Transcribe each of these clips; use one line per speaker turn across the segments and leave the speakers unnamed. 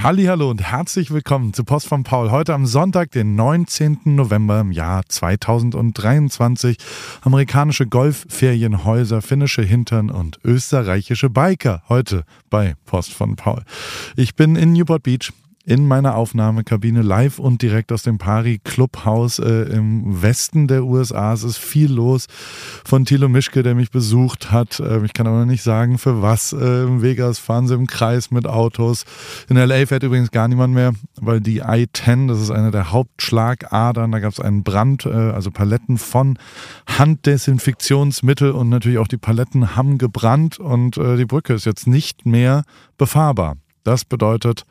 Hallo und herzlich willkommen zu Post von Paul. Heute am Sonntag, den 19. November im Jahr 2023. Amerikanische Golfferienhäuser, finnische Hintern und österreichische Biker. Heute bei Post von Paul. Ich bin in Newport Beach in meiner Aufnahmekabine live und direkt aus dem Pari Clubhaus äh, im Westen der USA. Es ist viel los von Thilo Mischke, der mich besucht hat. Äh, ich kann aber noch nicht sagen, für was. Äh, Im Vegas fahren sie im Kreis mit Autos. In LA fährt übrigens gar niemand mehr, weil die I-10, das ist eine der Hauptschlagadern, da gab es einen Brand, äh, also Paletten von Handdesinfektionsmittel und natürlich auch die Paletten haben gebrannt und äh, die Brücke ist jetzt nicht mehr befahrbar. Das bedeutet,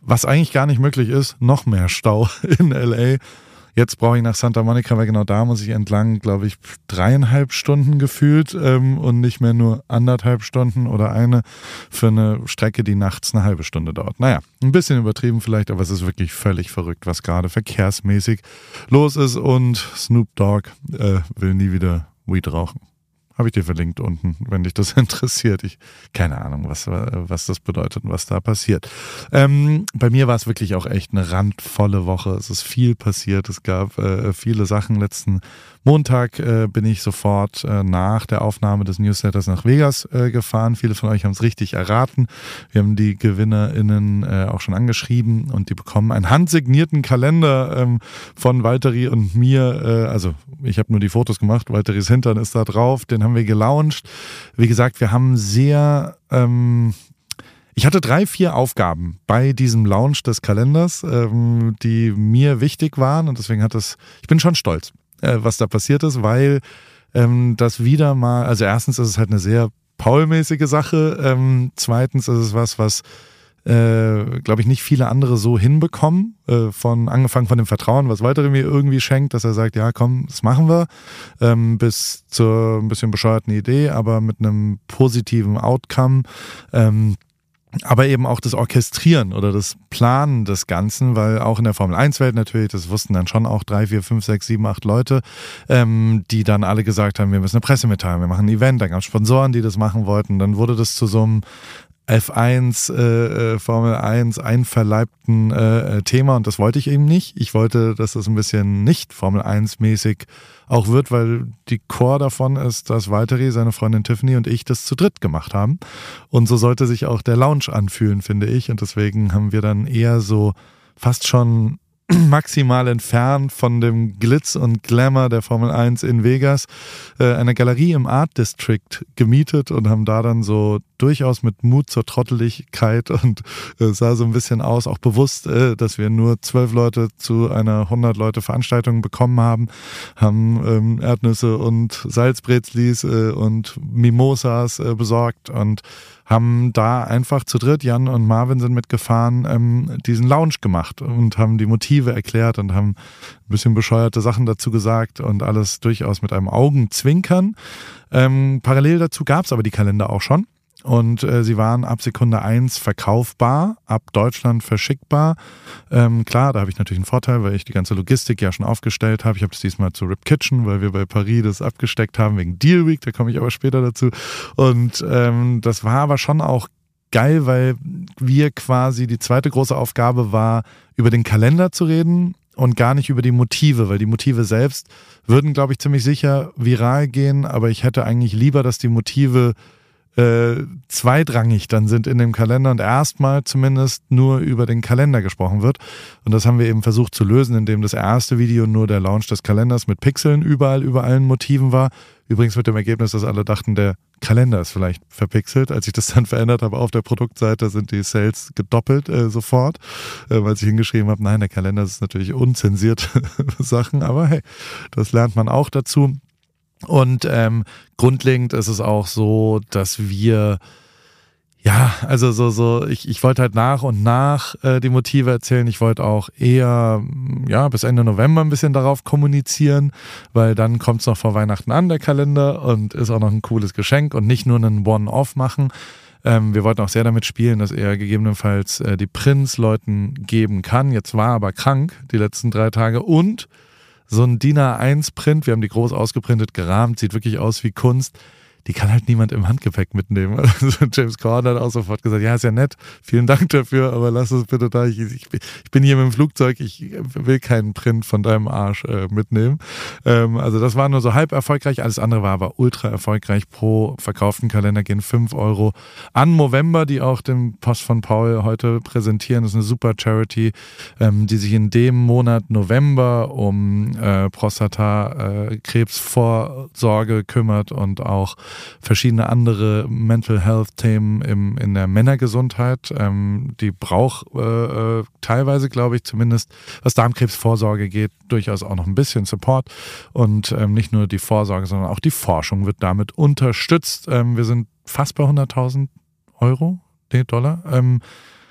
was eigentlich gar nicht möglich ist, noch mehr Stau in LA. Jetzt brauche ich nach Santa Monica, weil genau da muss ich entlang, glaube ich, dreieinhalb Stunden gefühlt ähm, und nicht mehr nur anderthalb Stunden oder eine für eine Strecke, die nachts eine halbe Stunde dauert. Naja, ein bisschen übertrieben vielleicht, aber es ist wirklich völlig verrückt, was gerade verkehrsmäßig los ist und Snoop Dogg äh, will nie wieder Weed rauchen. Habe ich dir verlinkt unten, wenn dich das interessiert. Ich keine Ahnung, was, was das bedeutet und was da passiert. Ähm, bei mir war es wirklich auch echt eine randvolle Woche. Es ist viel passiert. Es gab äh, viele Sachen letzten Montag äh, bin ich sofort äh, nach der Aufnahme des Newsletters nach Vegas äh, gefahren. Viele von euch haben es richtig erraten. Wir haben die GewinnerInnen äh, auch schon angeschrieben und die bekommen einen handsignierten Kalender ähm, von Valtteri und mir. Äh, also ich habe nur die Fotos gemacht. Valtteris Hintern ist da drauf. Den haben wir gelauncht. Wie gesagt, wir haben sehr... Ähm, ich hatte drei, vier Aufgaben bei diesem Launch des Kalenders, ähm, die mir wichtig waren und deswegen hat es, ich bin schon stolz äh, was da passiert ist, weil ähm, das wieder mal, also erstens ist es halt eine sehr Paul-mäßige Sache, ähm, zweitens ist es was, was äh, glaube ich, nicht viele andere so hinbekommen. Äh, von angefangen von dem Vertrauen, was weitere mir irgendwie schenkt, dass er sagt, ja, komm, das machen wir, ähm, bis zur ein bisschen bescheuerten Idee, aber mit einem positiven Outcome. Ähm, aber eben auch das Orchestrieren oder das Planen des Ganzen, weil auch in der Formel 1-Welt natürlich, das wussten dann schon auch drei, vier, fünf, sechs, sieben, acht Leute, ähm, die dann alle gesagt haben, wir müssen eine Presse mitteilen, wir machen ein Event, dann gab es Sponsoren, die das machen wollten, dann wurde das zu so einem F1, äh, äh, Formel 1 einverleibten äh, äh, Thema und das wollte ich eben nicht. Ich wollte, dass das ein bisschen nicht Formel 1 mäßig auch wird, weil die Core davon ist, dass Valtteri, seine Freundin Tiffany und ich das zu dritt gemacht haben. Und so sollte sich auch der Lounge anfühlen, finde ich. Und deswegen haben wir dann eher so fast schon maximal entfernt von dem Glitz und Glamour der Formel 1 in Vegas äh, eine Galerie im Art District gemietet und haben da dann so durchaus mit Mut zur Trotteligkeit und äh, sah so ein bisschen aus, auch bewusst, äh, dass wir nur zwölf Leute zu einer 100 Leute Veranstaltung bekommen haben, haben ähm, Erdnüsse und Salzbrezlis äh, und Mimosas äh, besorgt und haben da einfach zu dritt, Jan und Marvin sind mitgefahren, ähm, diesen Lounge gemacht und haben die Motive erklärt und haben ein bisschen bescheuerte Sachen dazu gesagt und alles durchaus mit einem Augenzwinkern. Ähm, parallel dazu gab es aber die Kalender auch schon. Und äh, sie waren ab Sekunde eins verkaufbar, ab Deutschland verschickbar. Ähm, klar, da habe ich natürlich einen Vorteil, weil ich die ganze Logistik ja schon aufgestellt habe. Ich habe es diesmal zu Rip Kitchen, weil wir bei Paris das abgesteckt haben wegen Deal Week, da komme ich aber später dazu. Und ähm, das war aber schon auch geil, weil wir quasi die zweite große Aufgabe war, über den Kalender zu reden und gar nicht über die Motive, weil die Motive selbst würden, glaube ich, ziemlich sicher viral gehen, aber ich hätte eigentlich lieber, dass die Motive äh, zweitrangig dann sind in dem Kalender und erstmal zumindest nur über den Kalender gesprochen wird. Und das haben wir eben versucht zu lösen, indem das erste Video nur der Launch des Kalenders mit Pixeln überall über allen Motiven war. Übrigens mit dem Ergebnis, dass alle dachten, der Kalender ist vielleicht verpixelt. Als ich das dann verändert habe auf der Produktseite, sind die Sales gedoppelt äh, sofort, äh, weil ich hingeschrieben habe, nein, der Kalender ist natürlich unzensiert Sachen, aber hey, das lernt man auch dazu. Und ähm, grundlegend ist es auch so, dass wir ja, also so, so, ich, ich wollte halt nach und nach äh, die Motive erzählen. Ich wollte auch eher, ja, bis Ende November ein bisschen darauf kommunizieren, weil dann kommt es noch vor Weihnachten an, der Kalender, und ist auch noch ein cooles Geschenk und nicht nur einen One-Off machen. Ähm, wir wollten auch sehr damit spielen, dass er gegebenenfalls äh, die Prinz Leuten geben kann. Jetzt war er aber krank die letzten drei Tage und so ein DIN A1-Print, wir haben die groß ausgeprintet, gerahmt, sieht wirklich aus wie Kunst. Die kann halt niemand im Handgepäck mitnehmen. Also James Corden hat auch sofort gesagt, ja, ist ja nett, vielen Dank dafür, aber lass es bitte da. Ich, ich, ich bin hier mit dem Flugzeug, ich will keinen Print von deinem Arsch äh, mitnehmen. Ähm, also das war nur so halb erfolgreich, alles andere war aber ultra erfolgreich. Pro verkauften Kalender gehen 5 Euro an November, die auch den Post von Paul heute präsentieren. Das ist eine super Charity, ähm, die sich in dem Monat November um äh, Prostatakrebsvorsorge äh, kümmert und auch verschiedene andere Mental Health Themen im, in der Männergesundheit. Ähm, die braucht äh, äh, teilweise, glaube ich, zumindest was Darmkrebsvorsorge geht, durchaus auch noch ein bisschen Support. Und ähm, nicht nur die Vorsorge, sondern auch die Forschung wird damit unterstützt. Ähm, wir sind fast bei 100.000 Euro, Dollar. Ähm,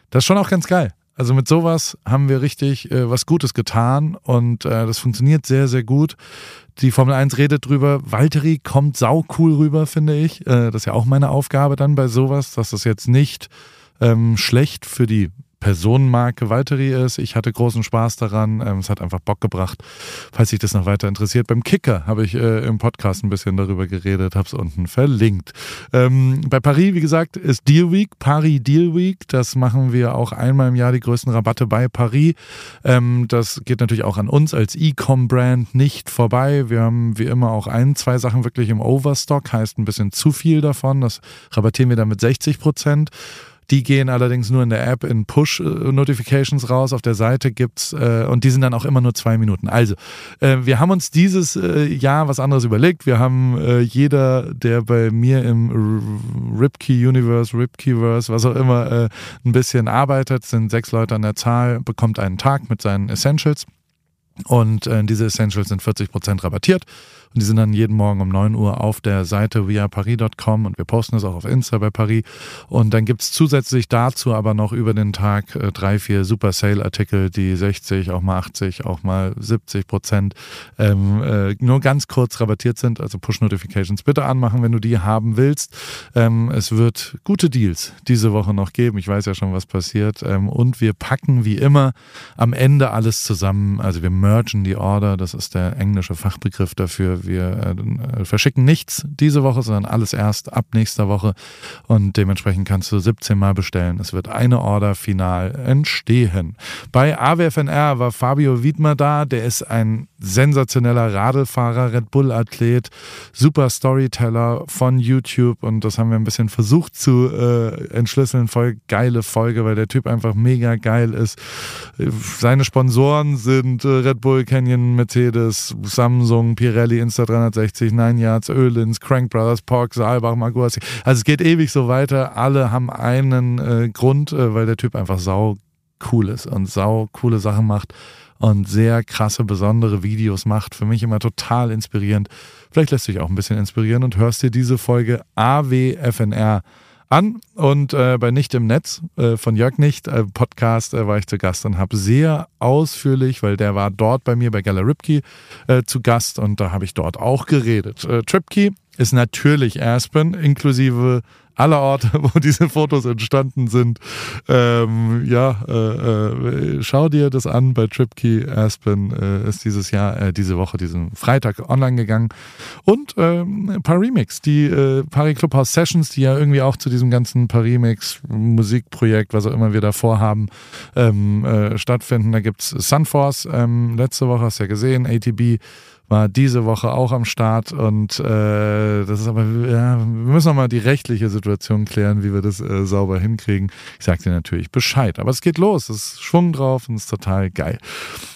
das ist schon auch ganz geil. Also mit sowas haben wir richtig äh, was Gutes getan und äh, das funktioniert sehr, sehr gut. Die Formel 1 redet drüber. Valtteri kommt sau cool rüber, finde ich. Äh, das ist ja auch meine Aufgabe dann bei sowas, dass das jetzt nicht ähm, schlecht für die Personenmarke Valtteri ist. Ich hatte großen Spaß daran. Ähm, es hat einfach Bock gebracht. Falls sich das noch weiter interessiert, beim Kicker habe ich äh, im Podcast ein bisschen darüber geredet, habe es unten verlinkt. Ähm, bei Paris, wie gesagt, ist Deal Week, Paris Deal Week. Das machen wir auch einmal im Jahr, die größten Rabatte bei Paris. Ähm, das geht natürlich auch an uns als E-Com-Brand nicht vorbei. Wir haben wie immer auch ein, zwei Sachen wirklich im Overstock, heißt ein bisschen zu viel davon. Das rabattieren wir dann mit 60 Prozent. Die gehen allerdings nur in der App in Push-Notifications raus. Auf der Seite gibt's äh, und die sind dann auch immer nur zwei Minuten. Also, äh, wir haben uns dieses äh, Jahr was anderes überlegt. Wir haben äh, jeder, der bei mir im Ripkey Universe, Ripkeyverse, was auch immer, äh, ein bisschen arbeitet, sind sechs Leute an der Zahl, bekommt einen Tag mit seinen Essentials. Und äh, diese Essentials sind 40% rabattiert. Und die sind dann jeden Morgen um 9 Uhr auf der Seite viaparis.com und wir posten es auch auf Insta bei Paris. Und dann gibt es zusätzlich dazu aber noch über den Tag äh, drei, vier Super Sale-Artikel, die 60, auch mal 80, auch mal 70 Prozent ähm, äh, nur ganz kurz rabattiert sind. Also Push-Notifications bitte anmachen, wenn du die haben willst. Ähm, es wird gute Deals diese Woche noch geben. Ich weiß ja schon, was passiert. Ähm, und wir packen wie immer am Ende alles zusammen. Also wir mergen die Order. Das ist der englische Fachbegriff dafür wir äh, verschicken nichts diese Woche, sondern alles erst ab nächster Woche. Und dementsprechend kannst du 17 Mal bestellen. Es wird eine Order final entstehen. Bei AWFNR war Fabio Wiedmer da. Der ist ein sensationeller Radlfahrer, Red Bull-Athlet, super Storyteller von YouTube. Und das haben wir ein bisschen versucht zu äh, entschlüsseln. Voll geile Folge, weil der Typ einfach mega geil ist. Seine Sponsoren sind äh, Red Bull, Canyon, Mercedes, Samsung, Pirelli, Insta360, Nine Yards, Ölins, Crank Brothers, Pork, Saalbach, Maguasi. Also es geht ewig so weiter. Alle haben einen äh, Grund, äh, weil der Typ einfach sau cool ist und sau coole Sachen macht und sehr krasse, besondere Videos macht. Für mich immer total inspirierend. Vielleicht lässt dich auch ein bisschen inspirieren und hörst dir diese Folge AWFNR an. Und äh, bei Nicht im Netz äh, von Jörg Nicht, äh, Podcast, äh, war ich zu Gast und habe sehr ausführlich, weil der war dort bei mir bei Gala Ripkey äh, zu Gast und da habe ich dort auch geredet. Äh, Tripkey ist natürlich Aspen, inklusive aller Orte, wo diese Fotos entstanden sind. Ähm, ja, äh, äh, schau dir das an bei TripKey Aspen äh, ist dieses Jahr, äh, diese Woche, diesen Freitag online gegangen. Und ähm, ein paar Remix, die äh, Paris Clubhouse Sessions, die ja irgendwie auch zu diesem ganzen Paris Musikprojekt, was auch immer wir da vorhaben, ähm, äh, stattfinden. Da gibt es Sunforce, ähm, letzte Woche hast du ja gesehen, ATB war diese Woche auch am Start und äh, das ist aber, ja, wir müssen nochmal die rechtliche Situation klären, wie wir das äh, sauber hinkriegen. Ich sag dir natürlich Bescheid, aber es geht los, es ist Schwung drauf und es ist total geil.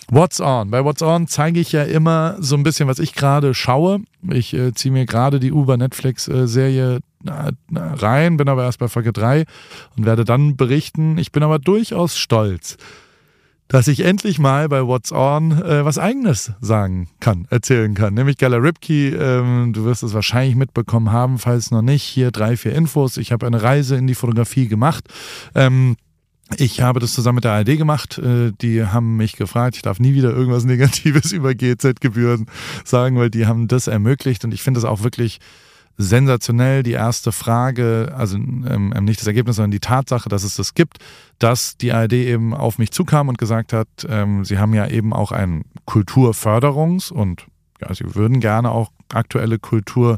What's On? Bei What's On zeige ich ja immer so ein bisschen, was ich gerade schaue. Ich äh, ziehe mir gerade die Uber Netflix-Serie äh, rein, bin aber erst bei Folge 3 und werde dann berichten. Ich bin aber durchaus stolz dass ich endlich mal bei What's On äh, was Eigenes sagen kann, erzählen kann. Nämlich Gala Ripkey, ähm, du wirst es wahrscheinlich mitbekommen haben, falls noch nicht. Hier drei, vier Infos. Ich habe eine Reise in die Fotografie gemacht. Ähm, ich habe das zusammen mit der ARD gemacht. Äh, die haben mich gefragt, ich darf nie wieder irgendwas Negatives über GZ-Gebühren sagen, weil die haben das ermöglicht. Und ich finde es auch wirklich sensationell. Die erste Frage, also ähm, ähm, nicht das Ergebnis, sondern die Tatsache, dass es das gibt, dass die ARD eben auf mich zukam und gesagt hat, ähm, sie haben ja eben auch ein Kulturförderungs- und ja, sie würden gerne auch aktuelle Kultur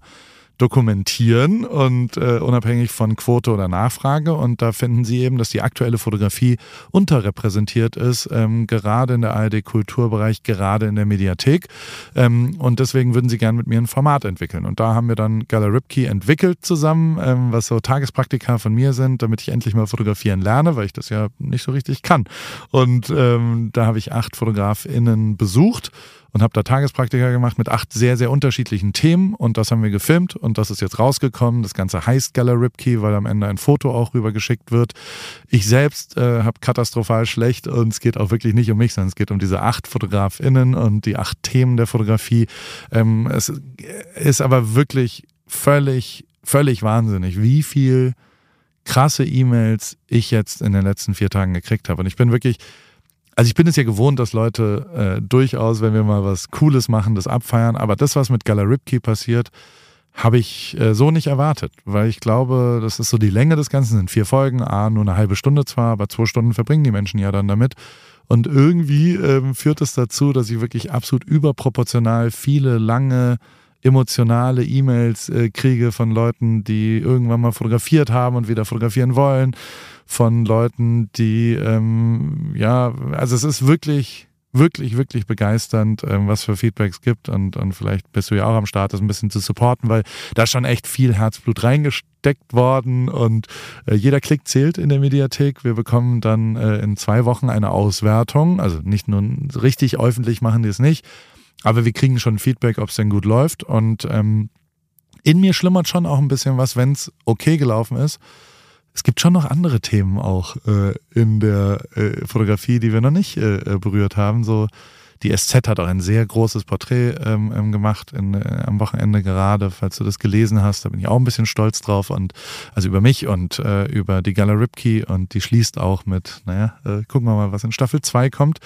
dokumentieren und äh, unabhängig von Quote oder Nachfrage. Und da finden Sie eben, dass die aktuelle Fotografie unterrepräsentiert ist, ähm, gerade in der ARD-Kulturbereich, gerade in der Mediathek. Ähm, und deswegen würden Sie gerne mit mir ein Format entwickeln. Und da haben wir dann Gala Ripkey entwickelt zusammen, ähm, was so Tagespraktika von mir sind, damit ich endlich mal fotografieren lerne, weil ich das ja nicht so richtig kann. Und ähm, da habe ich acht FotografInnen besucht und habe da Tagespraktika gemacht mit acht sehr, sehr unterschiedlichen Themen und das haben wir gefilmt und das ist jetzt rausgekommen. Das Ganze heißt Gala Ripkey, weil am Ende ein Foto auch rübergeschickt wird. Ich selbst äh, habe katastrophal schlecht und es geht auch wirklich nicht um mich, sondern es geht um diese acht FotografInnen und die acht Themen der Fotografie. Ähm, es ist aber wirklich völlig, völlig wahnsinnig, wie viel krasse E-Mails ich jetzt in den letzten vier Tagen gekriegt habe. Und ich bin wirklich also ich bin es ja gewohnt, dass Leute äh, durchaus, wenn wir mal was Cooles machen, das abfeiern. Aber das, was mit Gala Ripkey passiert, habe ich äh, so nicht erwartet, weil ich glaube, das ist so die Länge des Ganzen, sind vier Folgen, ah, nur eine halbe Stunde zwar, aber zwei Stunden verbringen die Menschen ja dann damit. Und irgendwie ähm, führt es dazu, dass ich wirklich absolut überproportional viele lange emotionale E-Mails äh, kriege von Leuten, die irgendwann mal fotografiert haben und wieder fotografieren wollen, von Leuten, die, ähm, ja, also es ist wirklich, wirklich, wirklich begeisternd, ähm, was für Feedbacks gibt und, und vielleicht bist du ja auch am Start, das ein bisschen zu supporten, weil da schon echt viel Herzblut reingesteckt worden und äh, jeder Klick zählt in der Mediathek. Wir bekommen dann äh, in zwei Wochen eine Auswertung, also nicht nur richtig öffentlich machen die es nicht, aber wir kriegen schon Feedback, ob es denn gut läuft. Und ähm, in mir schlummert schon auch ein bisschen was, wenn es okay gelaufen ist. Es gibt schon noch andere Themen auch äh, in der äh, Fotografie, die wir noch nicht äh, äh berührt haben. So die SZ hat auch ein sehr großes Porträt ähm, ähm, gemacht in, äh, am Wochenende gerade, falls du das gelesen hast. Da bin ich auch ein bisschen stolz drauf und also über mich und äh, über die Gala Ripkey und die schließt auch mit, naja, äh, gucken wir mal, was in Staffel 2 kommt.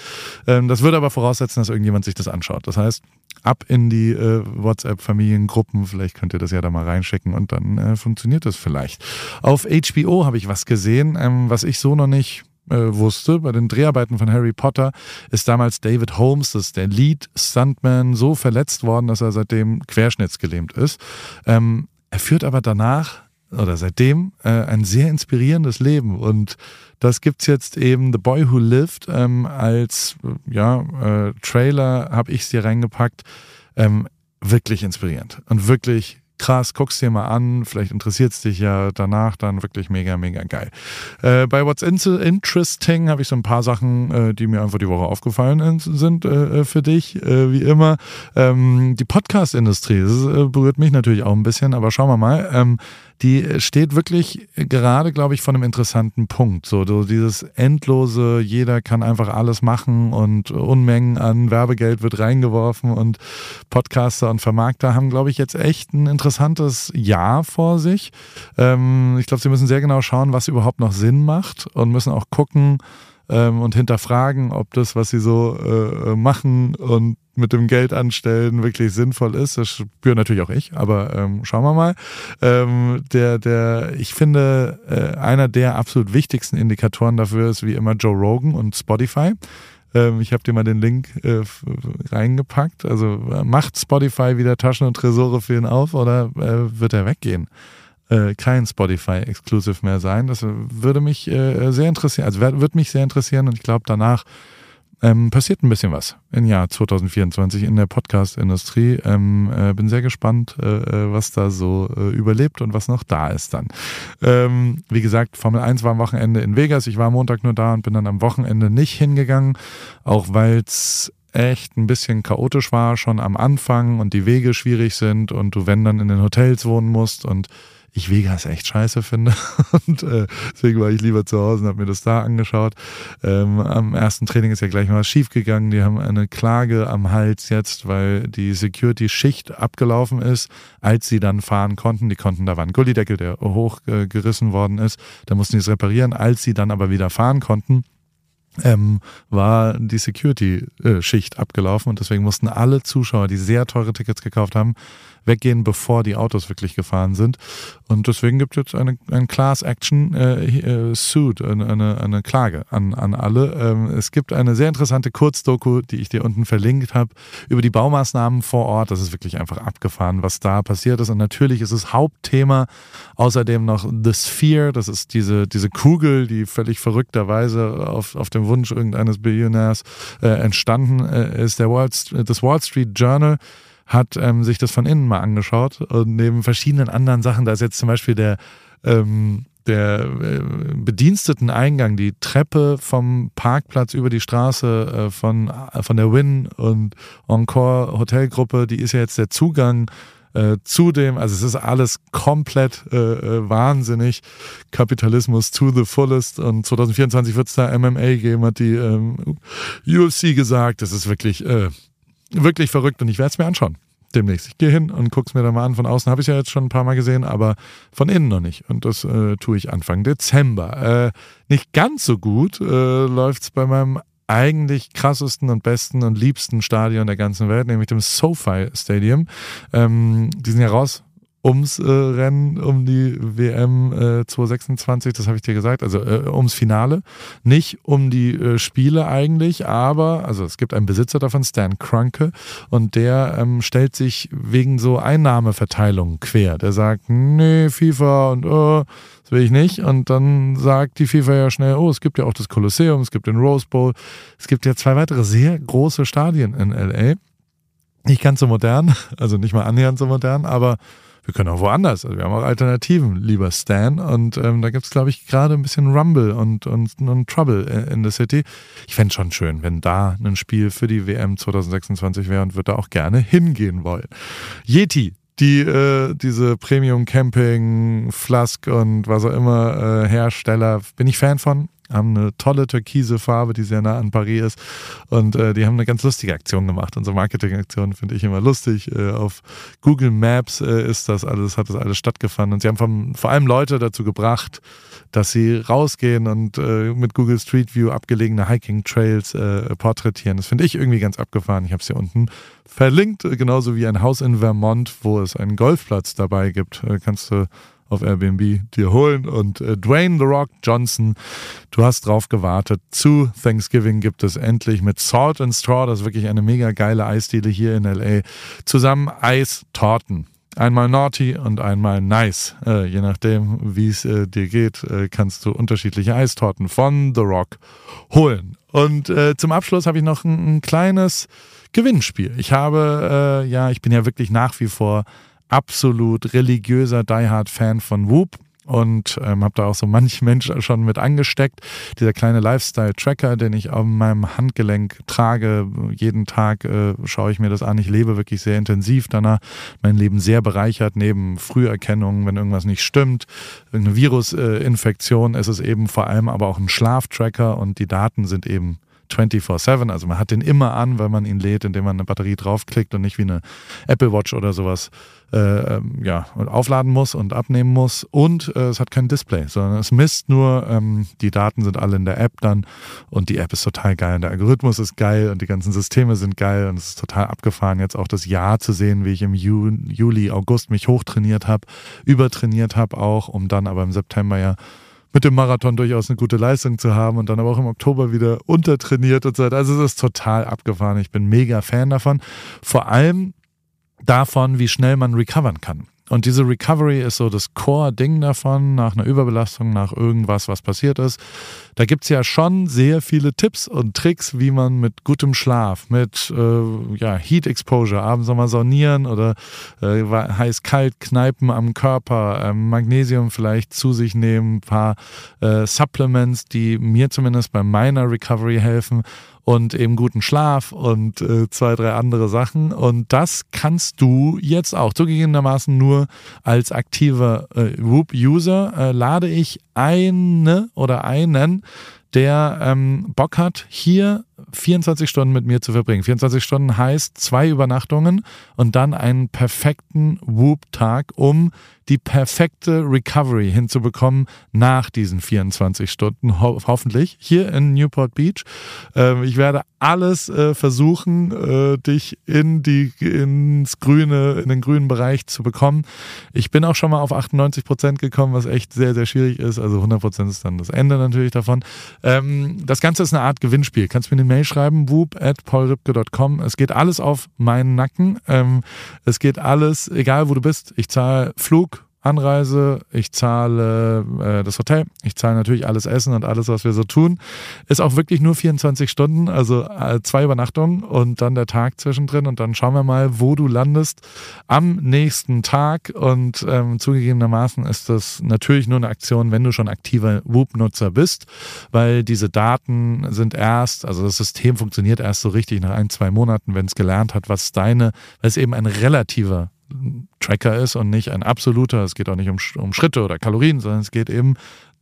Ähm, das würde aber voraussetzen, dass irgendjemand sich das anschaut. Das heißt, ab in die äh, WhatsApp-Familiengruppen. Vielleicht könnt ihr das ja da mal reinschicken und dann äh, funktioniert das vielleicht. Auf HBO habe ich was gesehen, ähm, was ich so noch nicht äh, wusste, bei den Dreharbeiten von Harry Potter ist damals David Holmes, das ist der Lead-Stuntman, so verletzt worden, dass er seitdem querschnittsgelähmt ist. Ähm, er führt aber danach oder seitdem äh, ein sehr inspirierendes Leben und das gibt's jetzt eben The Boy Who Lived ähm, als ja äh, Trailer habe ich sie reingepackt ähm, wirklich inspirierend und wirklich krass, guck's dir mal an, vielleicht interessiert es dich ja danach dann wirklich mega, mega geil. Äh, bei What's Interesting habe ich so ein paar Sachen, äh, die mir einfach die Woche aufgefallen sind äh, für dich, äh, wie immer. Ähm, die Podcast-Industrie, das äh, berührt mich natürlich auch ein bisschen, aber schauen wir mal. Ähm, die steht wirklich gerade, glaube ich, von einem interessanten Punkt. So, so dieses endlose, jeder kann einfach alles machen und Unmengen an Werbegeld wird reingeworfen und Podcaster und Vermarkter haben, glaube ich, jetzt echt ein interessantes Jahr vor sich. Ähm, ich glaube, sie müssen sehr genau schauen, was überhaupt noch Sinn macht und müssen auch gucken, ähm, und hinterfragen, ob das, was sie so äh, machen und mit dem Geld anstellen wirklich sinnvoll ist. Das spüre natürlich auch ich, aber ähm, schauen wir mal. Ähm, der, der, ich finde, äh, einer der absolut wichtigsten Indikatoren dafür ist wie immer Joe Rogan und Spotify. Ähm, ich habe dir mal den Link äh, reingepackt. Also äh, macht Spotify wieder Taschen und Tresore für ihn auf oder äh, wird er weggehen? Äh, kein Spotify-Exclusive mehr sein. Das würde mich äh, sehr interessieren, also würde mich sehr interessieren und ich glaube danach ähm, passiert ein bisschen was im Jahr 2024 in der Podcast-Industrie. Ähm, äh, bin sehr gespannt, äh, äh, was da so äh, überlebt und was noch da ist dann. Ähm, wie gesagt, Formel 1 war am Wochenende in Vegas. Ich war am Montag nur da und bin dann am Wochenende nicht hingegangen, auch weil es echt ein bisschen chaotisch war schon am Anfang und die Wege schwierig sind und du, wenn dann in den Hotels wohnen musst und ich Vegas echt scheiße finde. Und äh, deswegen war ich lieber zu Hause und habe mir das da angeschaut. Ähm, am ersten Training ist ja gleich mal was schiefgegangen. Die haben eine Klage am Hals jetzt, weil die Security-Schicht abgelaufen ist, als sie dann fahren konnten. Die konnten, da war ein Gullideckel, der hochgerissen worden ist. Da mussten die es reparieren. Als sie dann aber wieder fahren konnten, ähm, war die Security-Schicht abgelaufen und deswegen mussten alle Zuschauer, die sehr teure Tickets gekauft haben, weggehen, bevor die Autos wirklich gefahren sind. Und deswegen gibt es jetzt eine, ein Class Action äh, äh, Suit, eine, eine, eine, Klage an, an alle. Ähm, es gibt eine sehr interessante Kurzdoku, die ich dir unten verlinkt habe, über die Baumaßnahmen vor Ort. Das ist wirklich einfach abgefahren, was da passiert ist. Und natürlich ist es Hauptthema außerdem noch The Sphere. Das ist diese, diese Kugel, die völlig verrückterweise auf, auf dem Wunsch irgendeines Billionärs äh, entstanden äh, ist. Der Wall, das Wall Street Journal hat ähm, sich das von innen mal angeschaut und neben verschiedenen anderen Sachen, da ist jetzt zum Beispiel der, ähm, der äh, bediensteten Eingang, die Treppe vom Parkplatz über die Straße äh, von, äh, von der Win und Encore Hotelgruppe, die ist ja jetzt der Zugang äh, zu dem, also es ist alles komplett äh, äh wahnsinnig. Kapitalismus to the fullest. Und 2024 wird es da MMA geben, hat die ähm, UFC gesagt. Das ist wirklich äh, wirklich verrückt und ich werde es mir anschauen. Demnächst. Ich gehe hin und gucke es mir da mal an. Von außen habe ich es ja jetzt schon ein paar Mal gesehen, aber von innen noch nicht. Und das äh, tue ich Anfang Dezember. Äh, nicht ganz so gut äh, läuft es bei meinem eigentlich krassesten und besten und liebsten Stadion der ganzen Welt, nämlich dem SoFi Stadium. Ähm, die sind ja raus ums äh, Rennen um die WM äh, 2026, das habe ich dir gesagt, also äh, ums Finale, nicht um die äh, Spiele eigentlich, aber also es gibt einen Besitzer davon, Stan Krunke, und der ähm, stellt sich wegen so Einnahmeverteilung quer. Der sagt, nee, FIFA und oh, das will ich nicht. Und dann sagt die FIFA ja schnell, oh, es gibt ja auch das Kolosseum, es gibt den Rose Bowl, es gibt ja zwei weitere sehr große Stadien in LA. Nicht ganz so modern, also nicht mal annähernd so modern, aber wir können auch woanders. Also wir haben auch Alternativen, lieber Stan. Und ähm, da gibt es, glaube ich, gerade ein bisschen Rumble und, und, und Trouble in the City. Ich fände es schon schön, wenn da ein Spiel für die WM 2026 wäre und würde da auch gerne hingehen wollen. Yeti die äh, diese Premium Camping, Flask und was auch immer äh, Hersteller, bin ich Fan von haben eine tolle türkise Farbe, die sehr nah an Paris ist. Und äh, die haben eine ganz lustige Aktion gemacht. Unsere Marketingaktion finde ich immer lustig. Äh, auf Google Maps äh, ist das alles, hat das alles stattgefunden. Und sie haben vom, vor allem Leute dazu gebracht, dass sie rausgehen und äh, mit Google Street View abgelegene Hiking Trails äh, porträtieren. Das finde ich irgendwie ganz abgefahren. Ich habe es hier unten verlinkt, genauso wie ein Haus in Vermont, wo es einen Golfplatz dabei gibt. Äh, kannst du auf Airbnb dir holen. Und äh, Dwayne The Rock Johnson, du hast drauf gewartet. Zu Thanksgiving gibt es endlich mit Salt and Straw, das ist wirklich eine mega geile Eisdiele hier in LA, zusammen Eistorten. Einmal naughty und einmal nice. Äh, je nachdem, wie es äh, dir geht, äh, kannst du unterschiedliche Eistorten von The Rock holen. Und äh, zum Abschluss habe ich noch ein, ein, kleines Gewinnspiel. Ich habe, äh, ja, ich bin ja wirklich nach wie vor absolut religiöser Die Hard Fan von Whoop und ähm, habe da auch so manch Mensch schon mit angesteckt. Dieser kleine Lifestyle-Tracker, den ich auf meinem Handgelenk trage, jeden Tag äh, schaue ich mir das an. Ich lebe wirklich sehr intensiv danach. Mein Leben sehr bereichert, neben Früherkennung, wenn irgendwas nicht stimmt, irgendeine Virusinfektion, ist es eben vor allem aber auch ein Schlaftracker und die Daten sind eben 24-7. Also man hat den immer an, weil man ihn lädt, indem man eine Batterie draufklickt und nicht wie eine Apple Watch oder sowas äh, ähm, ja, aufladen muss und abnehmen muss. Und äh, es hat kein Display, sondern es misst nur, ähm, die Daten sind alle in der App dann und die App ist total geil. Und der Algorithmus ist geil und die ganzen Systeme sind geil und es ist total abgefahren, jetzt auch das Jahr zu sehen, wie ich im Juli, August mich hochtrainiert habe, übertrainiert habe auch, um dann aber im September ja mit dem Marathon durchaus eine gute Leistung zu haben und dann aber auch im Oktober wieder untertrainiert und so weiter. Also es ist total abgefahren. Ich bin mega Fan davon. Vor allem davon, wie schnell man recovern kann. Und diese Recovery ist so das Core-Ding davon, nach einer Überbelastung, nach irgendwas, was passiert ist. Da gibt es ja schon sehr viele Tipps und Tricks, wie man mit gutem Schlaf, mit äh, ja, Heat Exposure, abends nochmal saunieren oder äh, heiß-kalt Kneipen am Körper, äh, Magnesium vielleicht zu sich nehmen, ein paar äh, Supplements, die mir zumindest bei meiner Recovery helfen und eben guten Schlaf und äh, zwei, drei andere Sachen. Und das kannst du jetzt auch zugegebenermaßen nur als aktiver äh, Whoop-User. Äh, lade ich eine oder einen, der ähm, Bock hat, hier 24 Stunden mit mir zu verbringen. 24 Stunden heißt zwei Übernachtungen und dann einen perfekten Whoop-Tag, um die perfekte Recovery hinzubekommen nach diesen 24 Stunden, ho hoffentlich, hier in Newport Beach. Ähm, ich werde alles äh, versuchen, äh, dich in die, ins grüne, in den grünen Bereich zu bekommen. Ich bin auch schon mal auf 98 Prozent gekommen, was echt sehr, sehr schwierig ist. Also 100 Prozent ist dann das Ende natürlich davon. Ähm, das Ganze ist eine Art Gewinnspiel. Kannst mir eine Mail schreiben, whoop at paulripke.com. Es geht alles auf meinen Nacken. Ähm, es geht alles, egal wo du bist. Ich zahle Flug, Anreise, ich zahle äh, das Hotel, ich zahle natürlich alles Essen und alles, was wir so tun. Ist auch wirklich nur 24 Stunden, also äh, zwei Übernachtungen und dann der Tag zwischendrin und dann schauen wir mal, wo du landest am nächsten Tag. Und ähm, zugegebenermaßen ist das natürlich nur eine Aktion, wenn du schon aktiver Whoop-Nutzer bist, weil diese Daten sind erst, also das System funktioniert erst so richtig nach ein, zwei Monaten, wenn es gelernt hat, was deine, weil es eben ein relativer Tracker ist und nicht ein absoluter. Es geht auch nicht um, um Schritte oder Kalorien, sondern es geht eben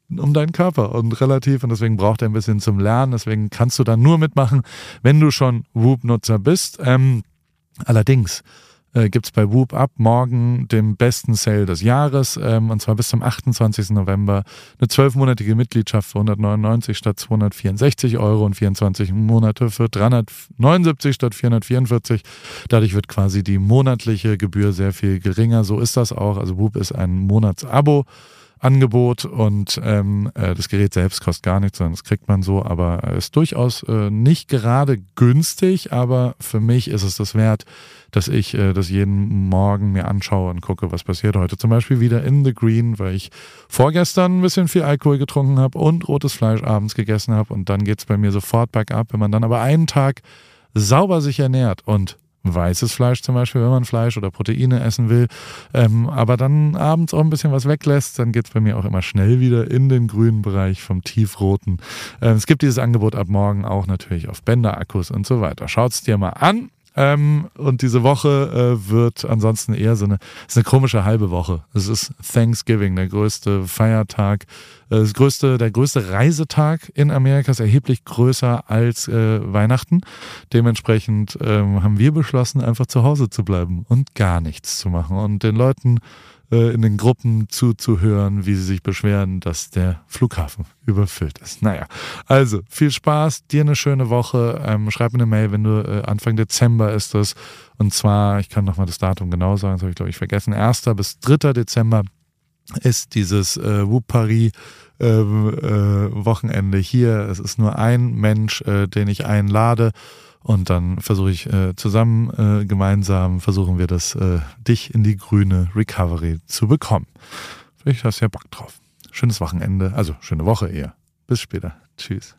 um deinen Körper und relativ und deswegen braucht er ein bisschen zum Lernen. Deswegen kannst du da nur mitmachen, wenn du schon Whoop-Nutzer bist. Ähm, allerdings äh, gibt es bei Whoop ab morgen den besten Sale des Jahres ähm, und zwar bis zum 28. November eine zwölfmonatige Mitgliedschaft für 199 statt 264 Euro und 24 Monate für 379 statt 444. Dadurch wird quasi die monatliche Gebühr sehr viel geringer. So ist das auch. Also Whoop ist ein Monatsabo. Angebot und ähm, äh, das Gerät selbst kostet gar nichts, sondern das kriegt man so, aber ist durchaus äh, nicht gerade günstig, aber für mich ist es das wert, dass ich äh, das jeden Morgen mir anschaue und gucke, was passiert heute. Zum Beispiel wieder in the Green, weil ich vorgestern ein bisschen viel Alkohol getrunken habe und rotes Fleisch abends gegessen habe und dann geht's bei mir sofort bergab, wenn man dann aber einen Tag sauber sich ernährt und weißes Fleisch zum Beispiel, wenn man Fleisch oder Proteine essen will, ähm, aber dann abends auch ein bisschen was weglässt, dann geht's bei mir auch immer schnell wieder in den grünen Bereich vom tiefroten. Ähm, es gibt dieses Angebot ab morgen auch natürlich auf Bänder-Akkus und so weiter. Schaut's dir mal an. Ähm, und diese Woche äh, wird ansonsten eher so eine, ist eine komische halbe Woche. Es ist Thanksgiving, der größte Feiertag, äh, das größte, der größte Reisetag in Amerika ist erheblich größer als äh, Weihnachten. Dementsprechend ähm, haben wir beschlossen, einfach zu Hause zu bleiben und gar nichts zu machen und den Leuten äh, in den Gruppen zuzuhören, wie sie sich beschweren, dass der Flughafen überfüllt ist. Naja, also viel Spaß, dir eine schöne Woche. Ähm, schreib mir eine Mail, wenn du äh, Anfang Dezember ist das. Und zwar, ich kann nochmal das Datum genau sagen, das habe ich glaube ich vergessen, 1. bis 3. Dezember ist dieses äh, Whoop Paris ähm, äh, Wochenende hier. Es ist nur ein Mensch, äh, den ich einlade und dann versuche ich äh, zusammen, äh, gemeinsam versuchen wir das, äh, dich in die grüne Recovery zu bekommen. Vielleicht hast du ja Bock drauf. Schönes Wochenende, also schöne Woche eher. Bis später. Tschüss.